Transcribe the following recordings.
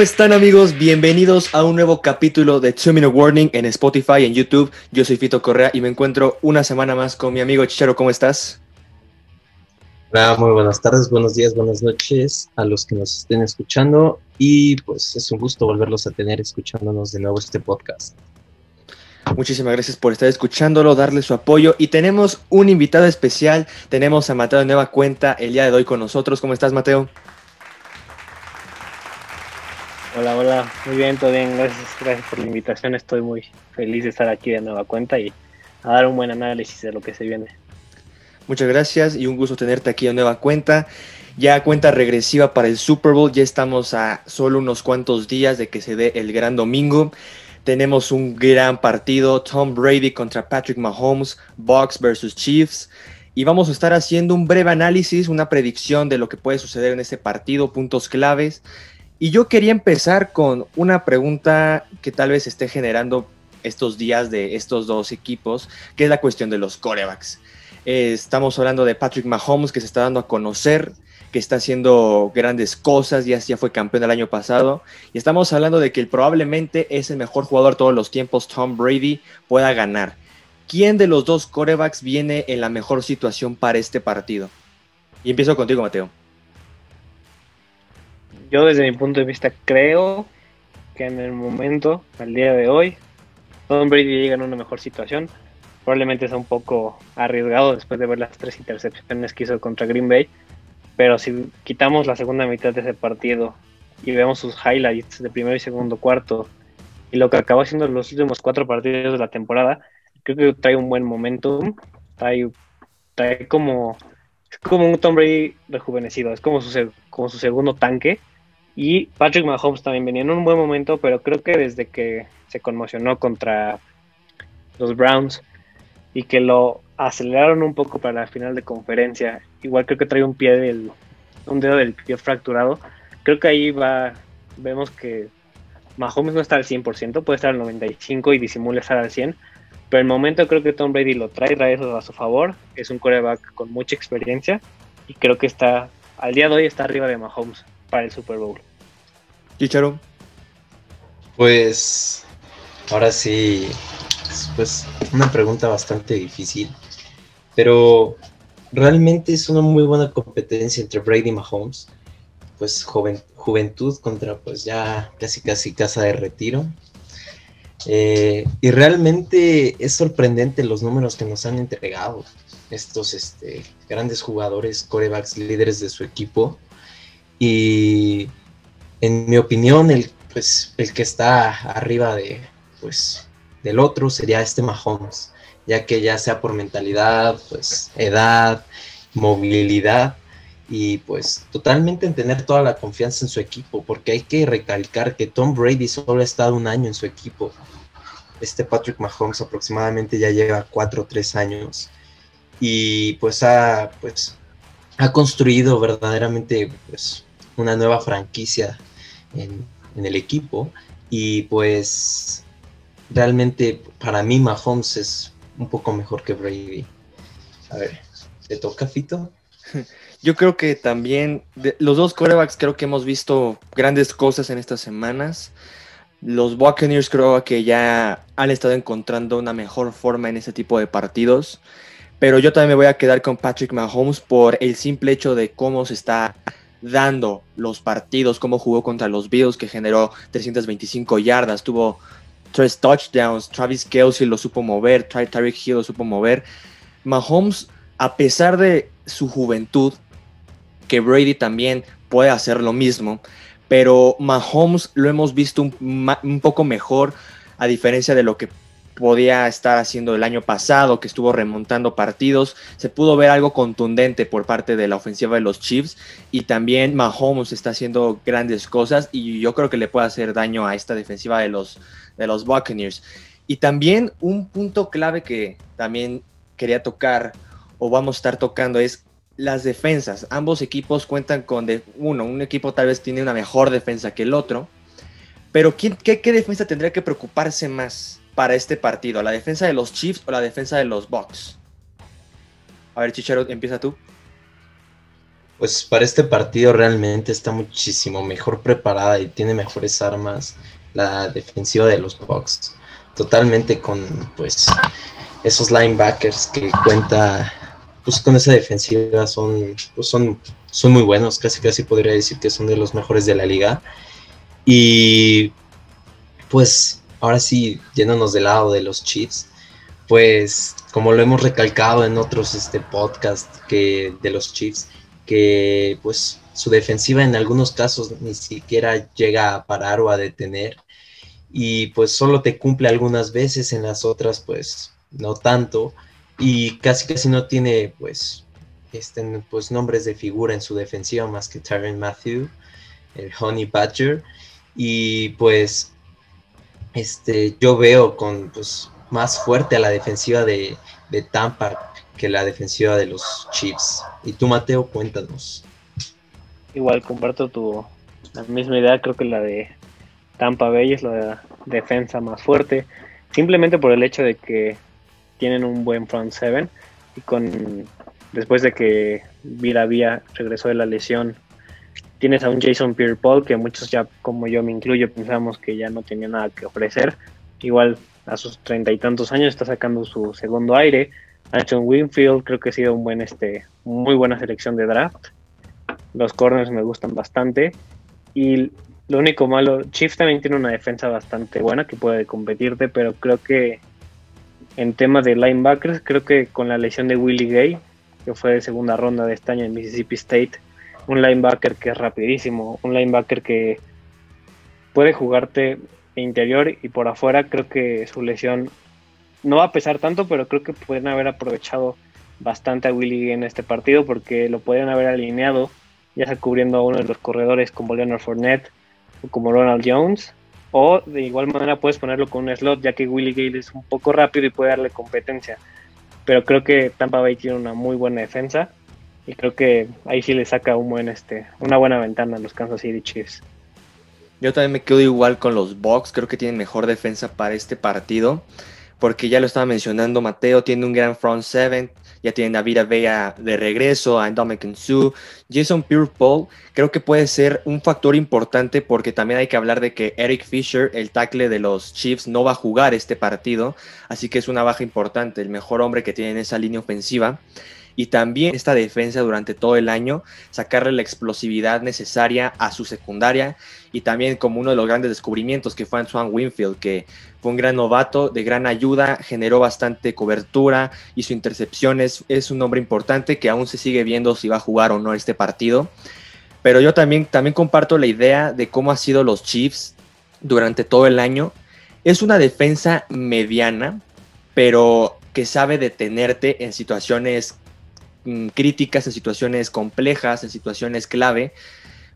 ¿Cómo están amigos? Bienvenidos a un nuevo capítulo de Two Minute Warning en Spotify y en YouTube. Yo soy Fito Correa y me encuentro una semana más con mi amigo Chicharo. ¿Cómo estás? Hola, muy buenas tardes, buenos días, buenas noches a los que nos estén escuchando y pues es un gusto volverlos a tener escuchándonos de nuevo este podcast. Muchísimas gracias por estar escuchándolo, darle su apoyo y tenemos un invitado especial, tenemos a Mateo de Nueva Cuenta el día de hoy con nosotros. ¿Cómo estás Mateo? Hola, hola, muy bien, todo bien, gracias, gracias por la invitación, estoy muy feliz de estar aquí de nueva cuenta y a dar un buen análisis de lo que se viene. Muchas gracias y un gusto tenerte aquí de nueva cuenta. Ya cuenta regresiva para el Super Bowl, ya estamos a solo unos cuantos días de que se dé el gran domingo. Tenemos un gran partido, Tom Brady contra Patrick Mahomes, Bucks versus Chiefs. Y vamos a estar haciendo un breve análisis, una predicción de lo que puede suceder en este partido, puntos claves. Y yo quería empezar con una pregunta que tal vez esté generando estos días de estos dos equipos, que es la cuestión de los corebacks. Eh, estamos hablando de Patrick Mahomes, que se está dando a conocer, que está haciendo grandes cosas, ya, ya fue campeón el año pasado. Y estamos hablando de que probablemente es el mejor jugador de todos los tiempos, Tom Brady, pueda ganar. ¿Quién de los dos corebacks viene en la mejor situación para este partido? Y empiezo contigo, Mateo yo desde mi punto de vista creo que en el momento, al día de hoy, Tom Brady llega en una mejor situación. Probablemente es un poco arriesgado después de ver las tres intercepciones que hizo contra Green Bay. Pero si quitamos la segunda mitad de ese partido y vemos sus highlights de primero y segundo cuarto y lo que acabó haciendo en los últimos cuatro partidos de la temporada, creo que trae un buen momentum. Trae, trae como, es como un Tom Brady rejuvenecido, es como su, como su segundo tanque y Patrick Mahomes también venía en un buen momento, pero creo que desde que se conmocionó contra los Browns y que lo aceleraron un poco para la final de conferencia, igual creo que trae un pie del, un dedo del pie fracturado. Creo que ahí va, vemos que Mahomes no está al 100%, puede estar al 95% y disimula estar al 100%, pero el momento creo que Tom Brady lo trae, trae eso a su favor. Es un coreback con mucha experiencia y creo que está, al día de hoy está arriba de Mahomes para el Super Bowl. Chicharo. Pues ahora sí, pues una pregunta bastante difícil, pero realmente es una muy buena competencia entre Brady y Mahomes. Pues joven, juventud contra pues ya casi casi casa de retiro. Eh, y realmente es sorprendente los números que nos han entregado estos este, grandes jugadores, corebacks, líderes de su equipo. Y en mi opinión, el, pues, el que está arriba de, pues, del otro sería este Mahomes, ya que ya sea por mentalidad, pues, edad, movilidad y pues totalmente en tener toda la confianza en su equipo, porque hay que recalcar que Tom Brady solo ha estado un año en su equipo. Este Patrick Mahomes aproximadamente ya lleva cuatro o tres años y pues ha, pues, ha construido verdaderamente pues, una nueva franquicia en, el equipo y pues realmente para mí Mahomes es un poco mejor que Brady. A ver, ¿te toca Fito? Yo creo que también los dos corebacks creo que hemos visto grandes cosas en estas semanas. Los Buccaneers creo que ya han estado encontrando una mejor forma en ese tipo de partidos. Pero yo también me voy a quedar con Patrick Mahomes por el simple hecho de cómo se está dando los partidos, cómo jugó contra los Bills, que generó 325 yardas, tuvo tres touchdowns, Travis Kelsey lo supo mover, Tyreek Hill lo supo mover. Mahomes, a pesar de su juventud, que Brady también puede hacer lo mismo, pero Mahomes lo hemos visto un, un poco mejor, a diferencia de lo que podía estar haciendo el año pasado, que estuvo remontando partidos. Se pudo ver algo contundente por parte de la ofensiva de los Chiefs y también Mahomes está haciendo grandes cosas y yo creo que le puede hacer daño a esta defensiva de los, de los Buccaneers. Y también un punto clave que también quería tocar o vamos a estar tocando es las defensas. Ambos equipos cuentan con de, uno, un equipo tal vez tiene una mejor defensa que el otro, pero ¿quién, qué, ¿qué defensa tendría que preocuparse más? Para este partido? ¿La defensa de los Chiefs o la defensa de los Bucks? A ver, Chichero, empieza tú. pues para este partido realmente está muchísimo mejor preparada y tiene mejores armas la defensiva de los Bucks. Totalmente con pues esos linebackers que cuenta pues con esa defensiva son pues son son muy buenos, casi casi podría decir que son de los mejores de la liga. Y pues ahora sí, yéndonos del lado de los Chiefs, pues como lo hemos recalcado en otros este podcast que de los Chiefs, que pues su defensiva en algunos casos ni siquiera llega a parar o a detener y pues solo te cumple algunas veces, en las otras pues no tanto y casi casi no tiene pues este, pues nombres de figura en su defensiva más que Tyron Matthew, el Honey Badger y pues este yo veo con pues más fuerte a la defensiva de, de Tampa que la defensiva de los Chiefs. Y tú, Mateo, cuéntanos. Igual comparto tu la misma idea, creo que la de Tampa Bay es la defensa más fuerte, simplemente por el hecho de que tienen un buen front seven y con después de que Vía regresó de la lesión, tienes a un Jason Pierre-Paul que muchos ya como yo me incluyo pensamos que ya no tenía nada que ofrecer. Igual a sus treinta y tantos años está sacando su segundo aire, Anton Winfield creo que ha sido un buen, este, muy buena selección de draft. Los corners me gustan bastante. Y lo único malo, Chiefs también tiene una defensa bastante buena que puede competirte, pero creo que en tema de linebackers, creo que con la lesión de Willie Gay, que fue de segunda ronda de este año en Mississippi State, un linebacker que es rapidísimo, un linebacker que puede jugarte interior y por afuera, creo que su lesión no va a pesar tanto, pero creo que pueden haber aprovechado bastante a Willy en este partido porque lo pueden haber alineado, ya sea cubriendo a uno de los corredores como Leonard Fournette o como Ronald Jones, o de igual manera puedes ponerlo con un slot, ya que Willie Gale es un poco rápido y puede darle competencia. Pero creo que Tampa Bay tiene una muy buena defensa y creo que ahí sí le saca este, una buena ventana a los Kansas City Chiefs. Yo también me quedo igual con los Bucks, creo que tienen mejor defensa para este partido porque ya lo estaba mencionando Mateo, tiene un gran front seven, ya tiene a Vida Vea de regreso, a Dominican Su, Jason Pierre-Paul, creo que puede ser un factor importante porque también hay que hablar de que Eric Fisher, el tackle de los Chiefs, no va a jugar este partido, así que es una baja importante, el mejor hombre que tiene en esa línea ofensiva y también esta defensa durante todo el año, sacarle la explosividad necesaria a su secundaria y también como uno de los grandes descubrimientos que fue Antoine Winfield, que fue un gran novato, de gran ayuda, generó bastante cobertura, su intercepciones, es un hombre importante que aún se sigue viendo si va a jugar o no este partido. Pero yo también, también comparto la idea de cómo han sido los Chiefs durante todo el año. Es una defensa mediana, pero que sabe detenerte en situaciones críticas, en situaciones complejas, en situaciones clave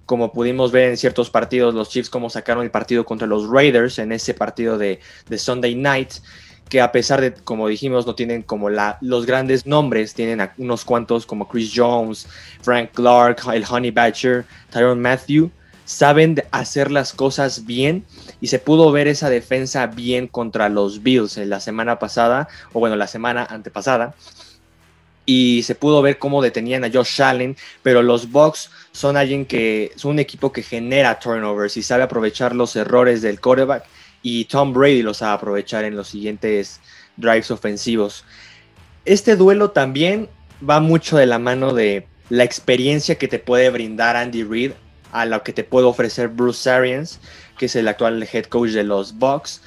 como pudimos ver en ciertos partidos, los Chiefs como sacaron el partido contra los Raiders en ese partido de, Sunday Night, que a pesar de, como dijimos, no tienen como la, los grandes nombres, tienen unos cuantos como Chris Jones, Frank Clark, el Honey Badger, Tyron Matthew, saben hacer las cosas bien y se pudo ver esa defensa bien contra los Bills en la semana pasada, o bueno, la semana antepasada, y se pudo ver cómo detenían a Josh Allen, pero los Bucks son alguien que son un equipo que genera turnovers y sabe aprovechar los errores del quarterback y Tom Brady los sabe aprovechar en los siguientes drives ofensivos. Este duelo también va mucho de la mano de la experiencia que te puede brindar Andy Reid a lo que te puede ofrecer Bruce Arians, que es el actual head coach de los Bucks.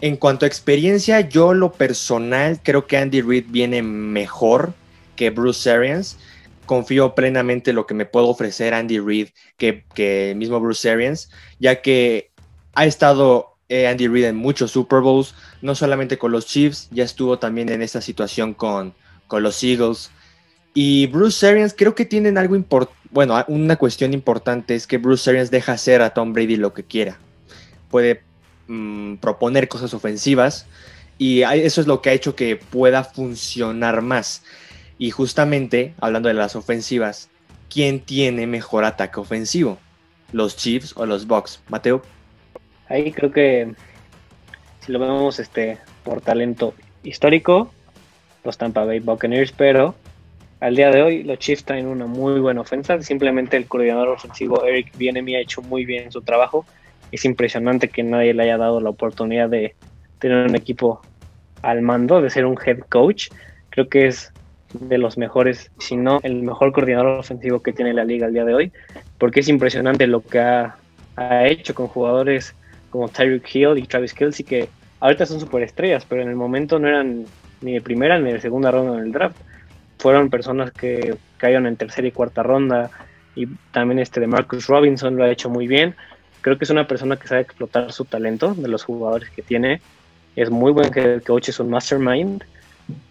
En cuanto a experiencia, yo lo personal creo que Andy Reid viene mejor que Bruce Arians. Confío plenamente en lo que me puede ofrecer Andy Reid que, que mismo Bruce Arians, ya que ha estado eh, Andy Reid en muchos Super Bowls, no solamente con los Chiefs, ya estuvo también en esta situación con, con los Eagles. Y Bruce Arians creo que tienen algo importante, bueno, una cuestión importante es que Bruce Arians deja hacer a Tom Brady lo que quiera. Puede mm, proponer cosas ofensivas y eso es lo que ha hecho que pueda funcionar más. Y justamente, hablando de las ofensivas, ¿quién tiene mejor ataque ofensivo? ¿Los Chiefs o los Bucks? Mateo. Ahí creo que si lo vemos este, por talento histórico, los Tampa Bay Buccaneers, pero al día de hoy los Chiefs traen una muy buena ofensa. Simplemente el coordinador ofensivo Eric Bienemi ha hecho muy bien su trabajo. Es impresionante que nadie le haya dado la oportunidad de tener un equipo al mando, de ser un head coach. Creo que es de los mejores, si no el mejor coordinador ofensivo que tiene la liga al día de hoy, porque es impresionante lo que ha, hecho con jugadores como Tyreek Hill y Travis Kelsey, que ahorita son superestrellas, pero en el momento no eran ni de primera ni de segunda ronda en el draft. Fueron personas que cayeron en tercera y cuarta ronda, y también este de Marcus Robinson lo ha hecho muy bien. Creo que es una persona que sabe explotar su talento de los jugadores que tiene. Es muy buen el coach es un mastermind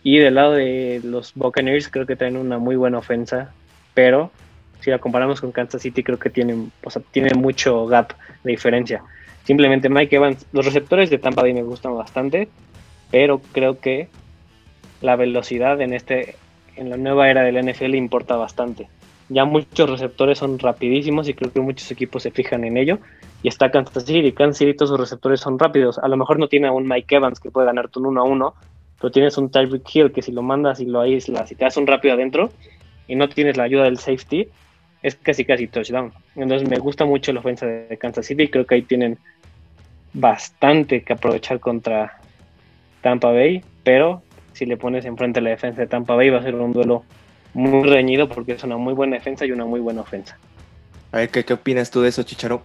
y del lado de los Buccaneers creo que traen una muy buena ofensa, pero si la comparamos con Kansas City creo que tienen, o sea, tiene mucho gap de diferencia. Simplemente Mike Evans, los receptores de Tampa Bay me gustan bastante, pero creo que la velocidad en este en la nueva era del NFL importa bastante. Ya muchos receptores son rapidísimos y creo que muchos equipos se fijan en ello. Y está Kansas City, Kansas City todos sus receptores son rápidos. A lo mejor no tiene a un Mike Evans que puede ganarte un 1 a 1, pero tienes un Tyreek Hill que si lo mandas y lo aíslas, si te das un rápido adentro y no tienes la ayuda del safety, es casi casi touchdown. Entonces me gusta mucho la ofensa de Kansas City y creo que ahí tienen bastante que aprovechar contra Tampa Bay, pero si le pones enfrente a la defensa de Tampa Bay va a ser un duelo muy reñido porque es una muy buena defensa y una muy buena ofensa. A ver, ¿qué, qué opinas tú de eso, Chicharo?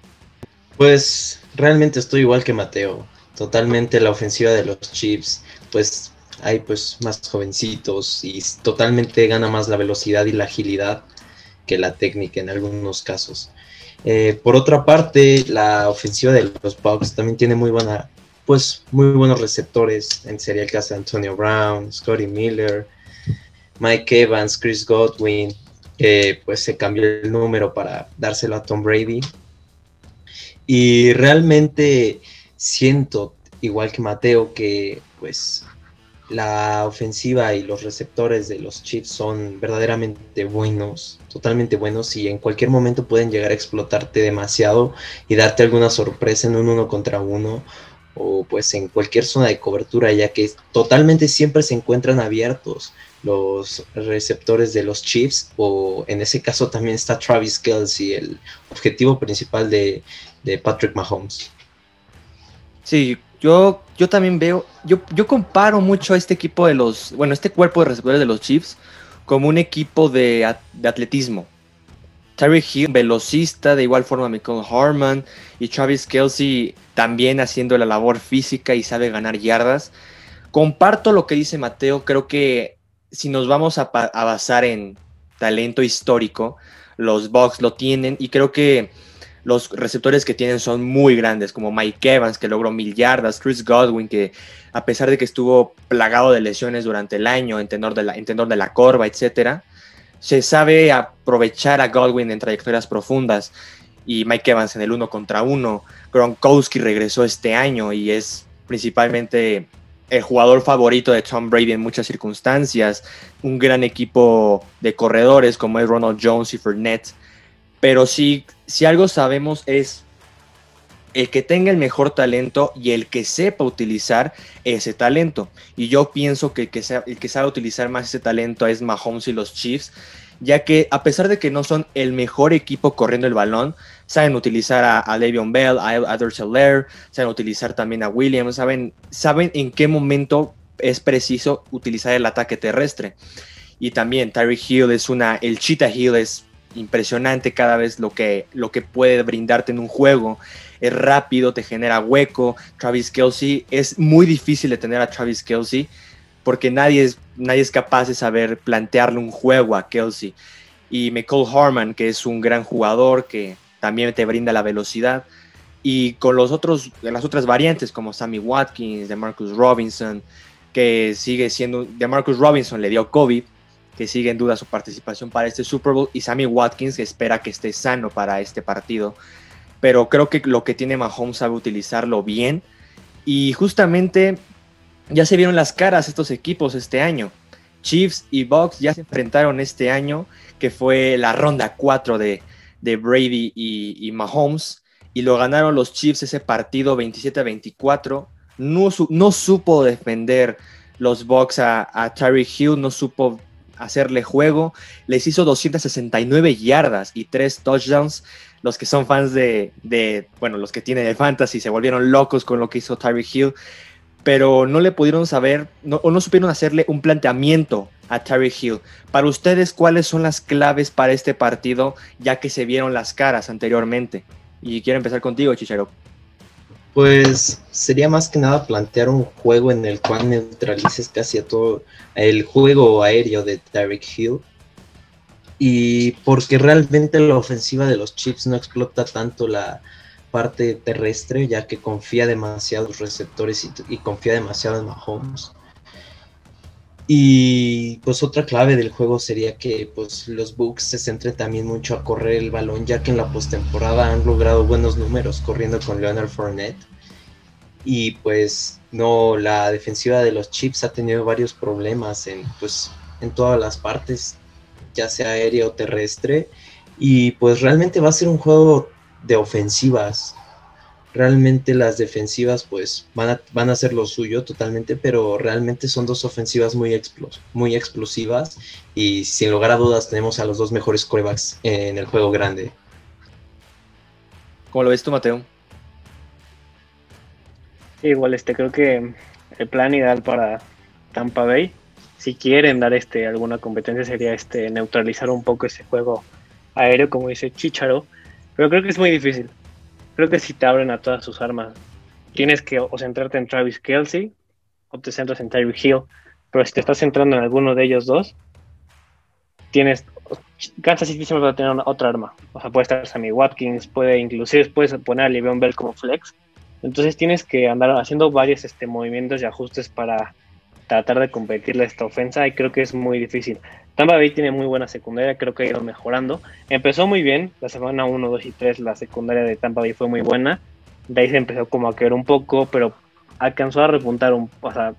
Pues realmente estoy igual que Mateo. Totalmente la ofensiva de los Chiefs, pues hay pues más jovencitos y totalmente gana más la velocidad y la agilidad que la técnica en algunos casos. Eh, por otra parte, la ofensiva de los Bucks también tiene muy buena, pues muy buenos receptores. En sería el caso de Antonio Brown, Scotty Miller, Mike Evans, Chris Godwin, pues se cambió el número para dárselo a Tom Brady. Y realmente siento, igual que Mateo, que pues la ofensiva y los receptores de los Chiefs son verdaderamente buenos, totalmente buenos y en cualquier momento pueden llegar a explotarte demasiado y darte alguna sorpresa en un uno contra uno o pues en cualquier zona de cobertura ya que totalmente siempre se encuentran abiertos los receptores de los Chiefs o en ese caso también está Travis Kelsey, el objetivo principal de, de Patrick Mahomes. Sí, yo, yo también veo, yo, yo comparo mucho a este equipo de los, bueno, este cuerpo de receptores de los Chiefs como un equipo de, atletismo. Terry Hill, velocista, de igual forma Michael Harman y Travis Kelsey también haciendo la labor física y sabe ganar yardas. Comparto lo que dice Mateo, creo que si nos vamos a, a basar en talento histórico, los Bucks lo tienen y creo que los receptores que tienen son muy grandes, como Mike Evans, que logró mil yardas, Chris Godwin, que a pesar de que estuvo plagado de lesiones durante el año, en tenor de la, en de la corva, etcétera, se sabe aprovechar a Godwin en trayectorias profundas y Mike Evans en el uno contra uno. Gronkowski regresó este año y es principalmente el jugador favorito de Tom Brady en muchas circunstancias. Un gran equipo de corredores como es Ronald Jones y Fournette pero sí, si algo sabemos es el que tenga el mejor talento y el que sepa utilizar ese talento. Y yo pienso que el que, el que sabe utilizar más ese talento es Mahomes y los Chiefs, ya que a pesar de que no son el mejor equipo corriendo el balón, saben utilizar a, a Bell, a, a saben utilizar también a Williams, saben, saben en qué momento es preciso utilizar el ataque terrestre. Y también Tyreek Hill es una, el Cheetah Hill es impresionante cada vez lo que, lo que puede brindarte en un juego. Es rápido, te genera hueco. Travis Kelsey, es muy difícil de tener a Travis Kelsey porque nadie es, nadie es capaz de saber plantearle un juego a Kelsey. Y Michael Harman, que es un gran jugador que también te brinda la velocidad. Y con los otros, las otras variantes como Sammy Watkins, de Marcus Robinson, que sigue siendo, de Marcus Robinson le dio COVID, sigue en duda su participación para este Super Bowl, y Sammy Watkins, que espera que esté sano para este partido. Pero creo que lo que tiene Mahomes sabe utilizarlo bien. Y justamente ya se vieron las caras estos equipos este año. Chiefs y Bucks ya se enfrentaron este año, que fue la ronda 4 de, Brady y, Mahomes, y lo ganaron los Chiefs ese partido 27 a 24. No, no supo defender los Bucks a, a Hill, no supo hacerle juego. Les hizo 269 yardas y 3 touchdowns. Los que son fans de, de, bueno, los que tienen el fantasy se volvieron locos con lo que hizo Tyreek Hill, pero no le pudieron saber o no supieron hacerle un planteamiento a Tyreek Hill. Para ustedes, ¿cuáles son las claves para este partido ya que se vieron las caras anteriormente? Y quiero empezar contigo, Chichero. Pues sería más que nada plantear un juego en el cual neutralices casi a todo el juego aéreo de Tyreek Hill. Y porque realmente la ofensiva de los Chips no explota tanto la parte terrestre, ya que confía demasiado en los receptores y, y confía demasiado en Mahomes. Y pues otra clave del juego sería que pues los Bucks se centren también mucho a correr el balón, ya que en la postemporada han logrado buenos números corriendo con Leonard Fournette. Y pues no, la defensiva de los Chips ha tenido varios problemas en pues en todas las partes, ya sea aéreo o terrestre. Y pues realmente va a ser un juego de ofensivas realmente las defensivas pues van a, van a hacer lo suyo totalmente, pero realmente son dos ofensivas muy, muy explosivas y sin lugar a dudas tenemos a los dos mejores corebacks en el juego grande. ¿Cómo lo ves tú, Mateo? igual este creo que el plan ideal para Tampa Bay, si quieren dar este alguna competencia sería este neutralizar un poco ese juego aéreo como dice Chicharo, pero creo que es muy difícil creo que si te abren a todas sus armas, tienes que o centrarte en Travis Kelsey o te centras en Tyreek Hill. Pero si te estás centrando en alguno de ellos dos, tienes. Kansas City siempre va a tener otra arma. O sea, puede estar Sammy Watkins, puede inclusive puedes poner a Le'Veon Bell como flex. Entonces tienes que andar haciendo varios este, movimientos y ajustes para tratar de competirle esta ofensa y creo que es muy difícil. Tampa Bay tiene muy buena secundaria, creo que ha ido mejorando. Empezó muy bien, la semana 1, 2 y 3 la secundaria de Tampa Bay fue muy buena. De ahí se empezó como a caer un poco, pero alcanzó a repuntar un, o sea,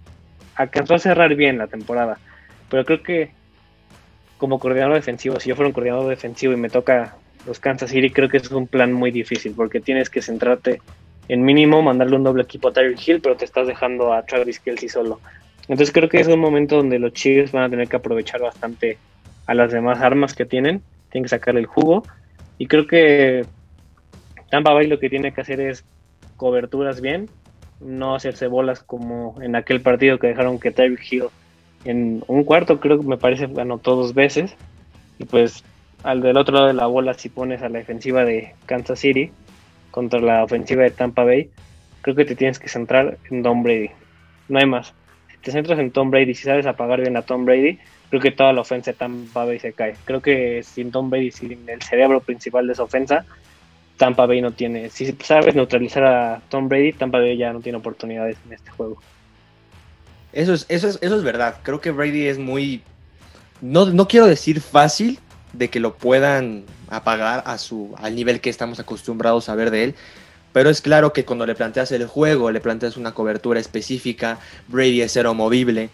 alcanzó a cerrar bien la temporada. Pero creo que como coordinador defensivo, si yo fuera un coordinador defensivo y me toca los Kansas City, creo que es un plan muy difícil porque tienes que centrarte en mínimo mandarle un doble equipo a Tyreek Hill, pero te estás dejando a Travis Kelsey solo. Entonces creo que es un momento donde los Chiefs van a tener que aprovechar bastante a las demás armas que tienen, tienen que sacar el jugo. Y creo que Tampa Bay lo que tiene que hacer es coberturas bien, no hacerse bolas como en aquel partido que dejaron que Tyreek Hill en un cuarto creo que me parece anotó dos veces. Y pues al del otro lado de la bola si pones a la defensiva de Kansas City contra la ofensiva de Tampa Bay creo que te tienes que centrar en Don Brady. No hay más te centras en Tom Brady, si sabes apagar bien a Tom Brady, creo que toda la ofensa de Tampa Bay se cae. Creo que sin Tom Brady, sin el cerebro principal de esa ofensa, Tampa Bay no tiene. Si sabes neutralizar a Tom Brady, Tampa Bay ya no tiene oportunidades en este juego. Eso es, eso es, eso es verdad. Creo que Brady es muy. No, no quiero decir fácil de que lo puedan apagar a su, al nivel que estamos acostumbrados a ver de él, pero es claro que cuando le planteas el juego, le planteas una cobertura específica, Brady es cero movible,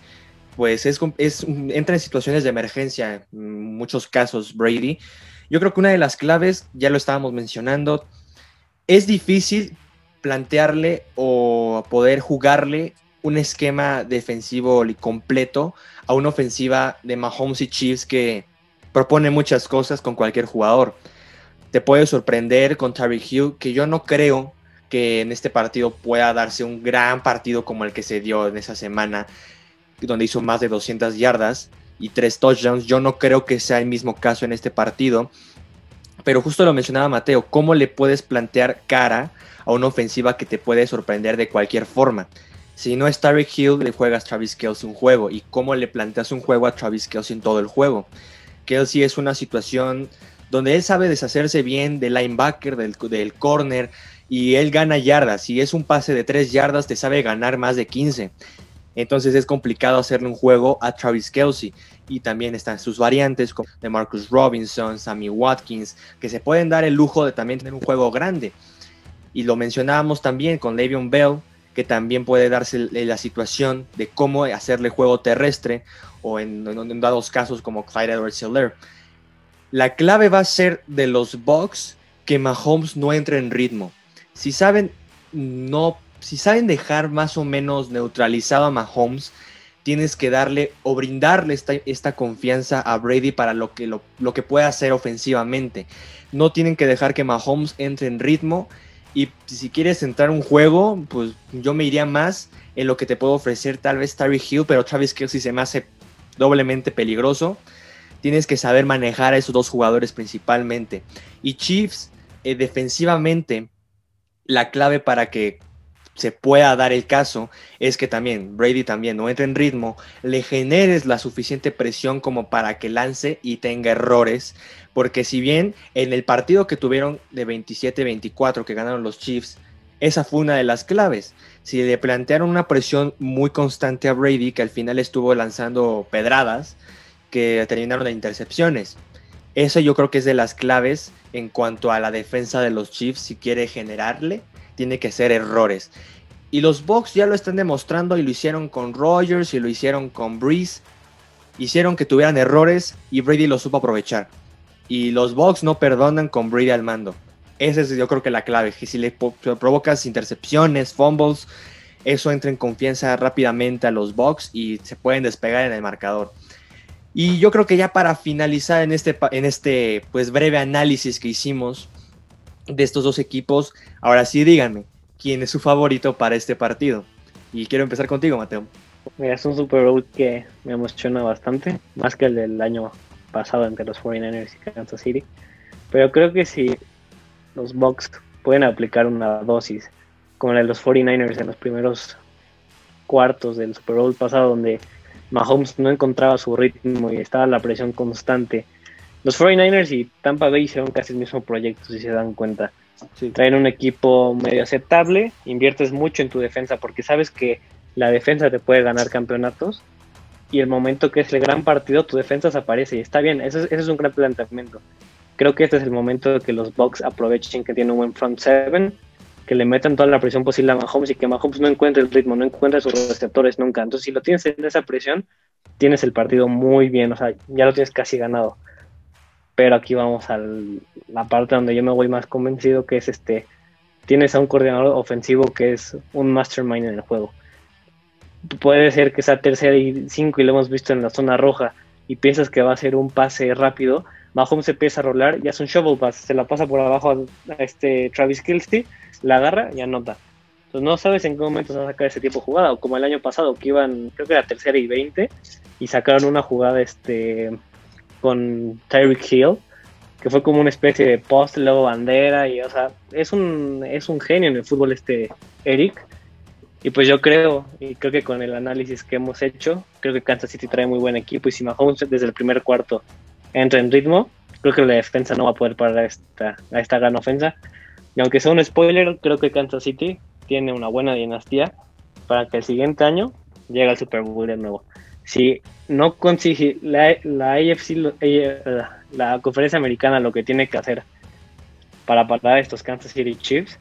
pues es, entra en situaciones de emergencia, en muchos casos Brady. Yo creo que una de las claves, ya lo estábamos mencionando, es difícil plantearle o poder jugarle un esquema defensivo completo a una ofensiva de Mahomes y Chiefs que propone muchas cosas con cualquier jugador te puede sorprender con Terry Hill, que yo no creo que en este partido pueda darse un gran partido como el que se dio en esa semana, donde hizo más de 200 yardas y tres touchdowns. Yo no creo que sea el mismo caso en este partido. Pero justo lo mencionaba Mateo, ¿cómo le puedes plantear cara a una ofensiva que te puede sorprender de cualquier forma? Si no es Tyreek Hill, le juegas Travis Kelsey un juego. ¿Y cómo le planteas un juego a Travis Kelsey en todo el juego? Kelsey es una situación donde él sabe deshacerse bien del linebacker, del, corner, y él gana yardas. Si es un pase de 3 yardas, te sabe ganar más de 15. Entonces es complicado hacerle un juego a Travis Kelsey. Y también están sus variantes como de Marcus Robinson, Sammy Watkins, que se pueden dar el lujo de también tener un juego grande. Y lo mencionábamos también con Le'Veon Bell, que también puede darse la situación de cómo hacerle juego terrestre o en, en dados casos como Clyde Edwards Hiller la clave va a ser de los Bucks que Mahomes no entre en ritmo. Si saben no si saben dejar más o menos neutralizado a Mahomes, tienes que darle o brindarle esta, esta confianza a Brady para lo que, lo, lo que pueda hacer ofensivamente. No tienen que dejar que Mahomes entre en ritmo y si quieres entrar un juego, pues yo me iría más en lo que te puedo ofrecer tal vez Terry Hill, pero Travis Kelsey se me hace doblemente peligroso. Tienes que saber manejar a esos dos jugadores principalmente. Y Chiefs, eh, defensivamente, la clave para que se pueda dar el caso es que también Brady también no entre en ritmo, le generes la suficiente presión como para que lance y tenga errores, porque si bien en el partido que tuvieron de 27-24 que ganaron los Chiefs, esa fue una de las claves. Si le plantearon una presión muy constante a Brady, que al final estuvo lanzando pedradas, que terminaron de intercepciones. Eso yo creo que es de las claves en cuanto a la defensa de los Chiefs. Si quiere generarle, tiene que ser errores. Y los Bucks ya lo están demostrando y lo hicieron con Rogers y lo hicieron con Breeze. Hicieron que tuvieran errores y Brady lo supo aprovechar. Y los Bucks no perdonan con Brady al mando. Esa es yo creo que la clave. Que si le provocas intercepciones, fumbles, eso entra en confianza rápidamente a los Bucks y se pueden despegar en el marcador. Y yo creo que ya para finalizar en este, en este pues breve análisis que hicimos de estos dos equipos, ahora sí díganme, ¿quién es su favorito para este partido? Y quiero empezar contigo, Mateo. Mira, es un Super Bowl que me emociona bastante, más que el del año pasado entre los 49ers y Kansas City. Pero creo que si los Bucks pueden aplicar una dosis como la de los 49ers en los primeros cuartos del Super Bowl pasado, donde Mahomes no encontraba su ritmo y estaba la presión constante. Los 49ers y Tampa Bay hicieron casi el mismo proyecto, si se dan cuenta. Traen un equipo medio aceptable, inviertes mucho en tu defensa porque sabes que la defensa te puede ganar campeonatos y el momento que es el gran partido, tu defensa aparece y está bien, eso es, un gran planteamiento. Creo que este es el momento de que los Bucks aprovechen que tiene un buen front seven, que le metan toda la presión posible a Mahomes y que Mahomes no encuentre el ritmo, no encuentre sus receptores nunca. Entonces, si lo tienes en esa presión, tienes el partido muy bien, o sea, ya lo tienes casi ganado. Pero aquí vamos a la parte donde yo me voy más convencido, que es este, tienes a un coordinador ofensivo que es un mastermind en el juego puede ser que sea tercera y cinco y lo hemos visto en la zona roja y piensas que va a ser un pase rápido, Mahomes empieza a rolar y hace un shovel pass, se la pasa por abajo a, este Travis Kilsey, la agarra y anota. Entonces no sabes en qué momento se va a sacar ese tipo de jugada, o como el año pasado que iban, creo que era tercera y 20 y sacaron una jugada este con Tyreek Hill, que fue como una especie de post, luego bandera, y o sea, es un, es un genio en el fútbol este Eric, y pues yo creo, y creo que con el análisis que hemos hecho, creo que Kansas City trae muy buen equipo y si Mahomes desde el primer cuarto entra en ritmo, creo que la defensa no va a poder parar a esta, a esta gran ofensa. Y aunque sea un spoiler, creo que Kansas City tiene una buena dinastía para que el siguiente año llegue al Super Bowl de nuevo. Si no consigue la, la AFC, eh, la conferencia americana lo que tiene que hacer para parar a estos Kansas City Chiefs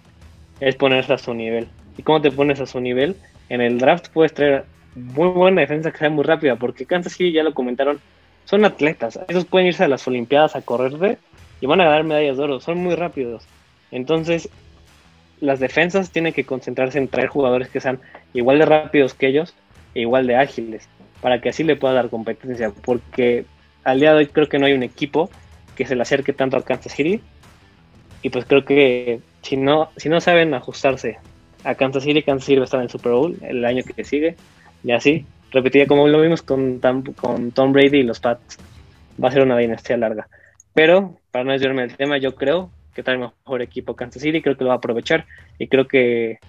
es ponerse a su nivel y cómo te pones a su nivel, en el draft puedes traer muy buena defensa que sea muy rápida, porque Kansas City ya lo comentaron, son atletas, esos pueden irse a las Olimpiadas a correr y van a ganar medallas de oro, son muy rápidos. Entonces, las defensas tienen que concentrarse en traer jugadores que sean igual de rápidos que ellos e igual de ágiles, para que así le pueda dar competencia, porque al día de hoy creo que no hay un equipo que se le acerque tanto a Kansas City, y pues creo que si no, si no saben ajustarse a Kansas City. Kansas City va a estar en el Super Bowl el año que sigue. Y así, repetía como lo vimos con, con Tom Brady y los Pats. Va a ser una dinastía larga. Pero, para no desviarme del tema, yo creo que trae mejor equipo Kansas City. Creo que lo va a aprovechar. Y creo que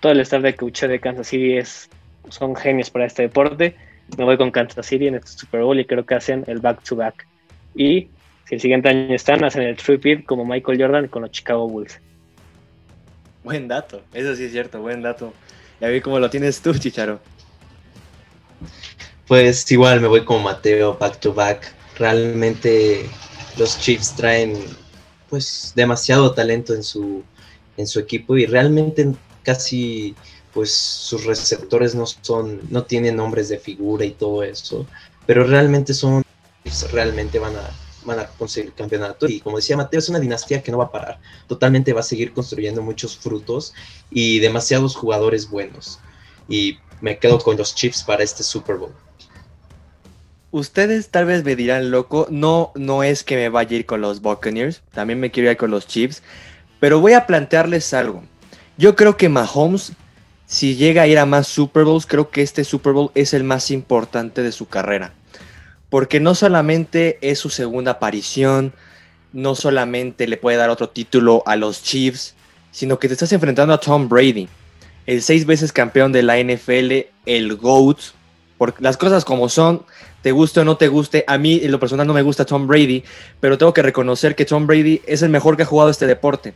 todo el staff de coach de Kansas City es, son genios para este deporte. Me voy con Kansas City en este Super Bowl y creo que hacen el back-to-back. Y si el siguiente año están, hacen el trip como Michael Jordan con los Chicago Bulls. Buen dato, eso sí es cierto, buen dato. Ya vi cómo lo tienes tú, Chicharo. Pues igual me voy como Mateo, back to back. Realmente los Chiefs traen pues demasiado talento en su, en su equipo y realmente casi pues sus receptores no son, no tienen nombres de figura y todo eso, pero realmente son, realmente van a van a conseguir campeonato. Y como decía Mateo, es una dinastía que no va a parar. Totalmente va a seguir construyendo muchos frutos y demasiados jugadores buenos. Y me quedo con los Chiefs para este Super Bowl. Ustedes tal vez me dirán loco, no, no es que me vaya a ir con los Buccaneers, también me quiero ir con los Chiefs, pero voy a plantearles algo. Yo creo que Mahomes, si llega a ir a más Super Bowls, creo que este Super Bowl es el más importante de su carrera. Porque no solamente es su segunda aparición, no solamente le puede dar otro título a los Chiefs, sino que te estás enfrentando a Tom Brady, el seis veces campeón de la NFL, el GOAT, porque las cosas como son, te guste o no te guste, a mí en lo personal no me gusta Tom Brady, pero tengo que reconocer que Tom Brady es el mejor que ha jugado este deporte.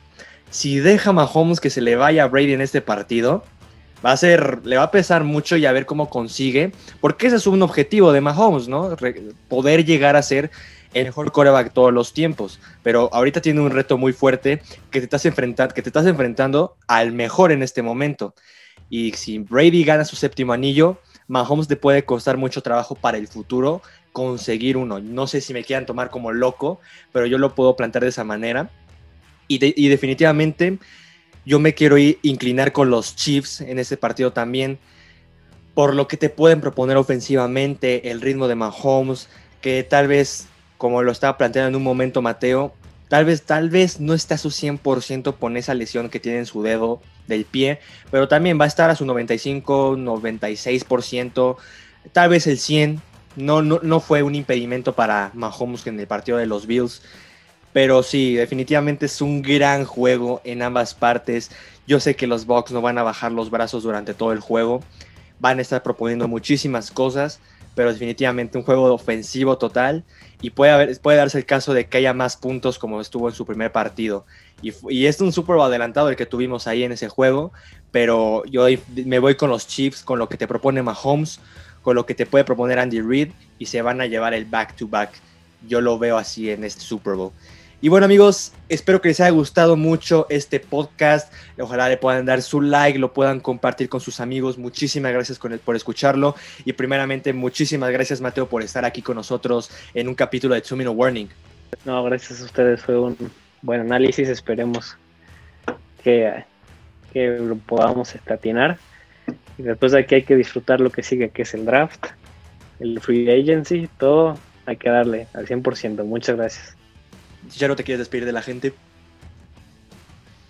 Si deja Mahomes que se le vaya a Brady en este partido, va a ser, le va a pesar mucho y a ver cómo consigue, porque ese es un objetivo de Mahomes, ¿no? poder llegar a ser el mejor coreback todos los tiempos. Pero ahorita tiene un reto muy fuerte que te estás que te estás enfrentando al mejor en este momento. Y si Brady gana su séptimo anillo, Mahomes te puede costar mucho trabajo para el futuro conseguir uno. No sé si me quieran tomar como loco, pero yo lo puedo plantear de esa manera. Y, definitivamente yo me quiero ir, inclinar con los Chiefs en ese partido también, por lo que te pueden proponer ofensivamente, el ritmo de Mahomes, que tal vez como lo estaba planteando en un momento Mateo, tal vez, tal vez no está a su 100% con esa lesión que tiene en su dedo del pie, pero también va a estar a su 95, 96%, tal vez el 100%. No, no, no fue un impedimento para Mahomes en el partido de los Bills. Pero sí, definitivamente es un gran juego en ambas partes. Yo sé que los Bucks no van a bajar los brazos durante todo el juego. Van a estar proponiendo muchísimas cosas pero definitivamente un juego ofensivo total y puede, darse el caso de que haya más puntos como estuvo en su primer partido. Y, es un Super adelantado el que tuvimos ahí en ese juego, pero yo me voy con los Chiefs, con lo que te propone Mahomes, con lo que te puede proponer Andy Reid y se van a llevar el back-to-back. -back. Yo lo veo así en este Super Bowl. Y bueno amigos, espero que les haya gustado mucho este podcast. Ojalá le puedan dar su like, lo puedan compartir con sus amigos. Muchísimas gracias por escucharlo. Y primeramente, muchísimas gracias Mateo por estar aquí con nosotros en un capítulo de Two Minute Warning. No, gracias a ustedes. Fue un buen análisis. Esperemos que, que lo podamos estatinar. Y después de aquí hay que disfrutar lo que sigue, que es el draft, el free agency, todo. Hay que darle al 100%. Muchas gracias no te quieres despedir de la gente.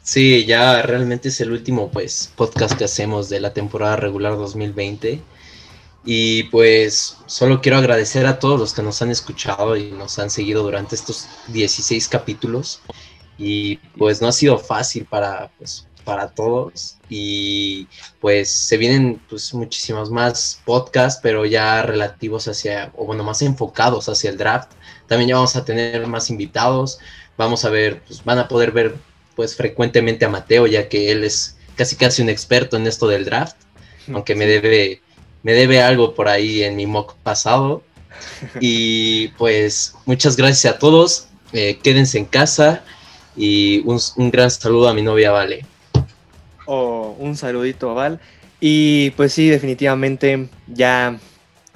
Sí, ya realmente es el último pues podcast que hacemos de la temporada regular 2020. Y pues solo quiero agradecer a todos los que nos han escuchado y nos han seguido durante estos 16 capítulos. Y pues no ha sido fácil para, pues, para todos. Y pues se vienen pues muchísimos más podcasts, pero ya relativos hacia, o bueno, más enfocados hacia el draft. También ya vamos a tener más invitados. Vamos a ver, pues van a poder ver pues frecuentemente a Mateo, ya que él es casi casi un experto en esto del draft, aunque me debe, me debe algo por ahí en mi mock pasado. Y pues muchas gracias a todos. Eh, quédense en casa y un, un, gran saludo a mi novia Vale. Oh, un saludito Val. Y pues sí, definitivamente ya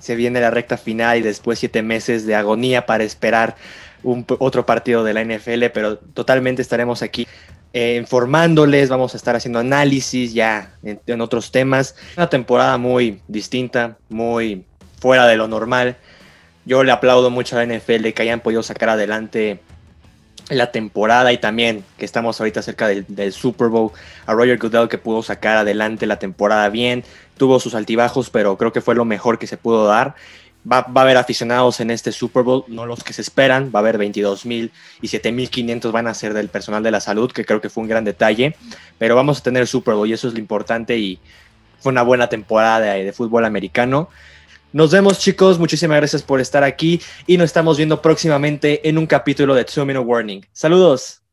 se viene la recta final y después siete meses de agonía para esperar un, otro partido de la NFL, pero totalmente estaremos aquí eh, informándoles, vamos a estar haciendo análisis ya en, otros temas. Una temporada muy distinta, muy fuera de lo normal. Yo le aplaudo mucho a la NFL que hayan podido sacar adelante la temporada y también que estamos ahorita cerca del, Super Bowl, a Roger Goodell que pudo sacar adelante la temporada bien, tuvo sus altibajos, pero creo que fue lo mejor que se pudo dar. Va, va a haber aficionados en este Super Bowl, no los que se esperan, va a haber 22 mil y 7 mil 500 van a ser del personal de la salud, que creo que fue un gran detalle, pero vamos a tener Super Bowl y eso es lo importante y fue una buena temporada de, de fútbol americano. Nos vemos chicos, muchísimas gracias por estar aquí y nos estamos viendo próximamente en un capítulo de Two Minute Warning. Saludos.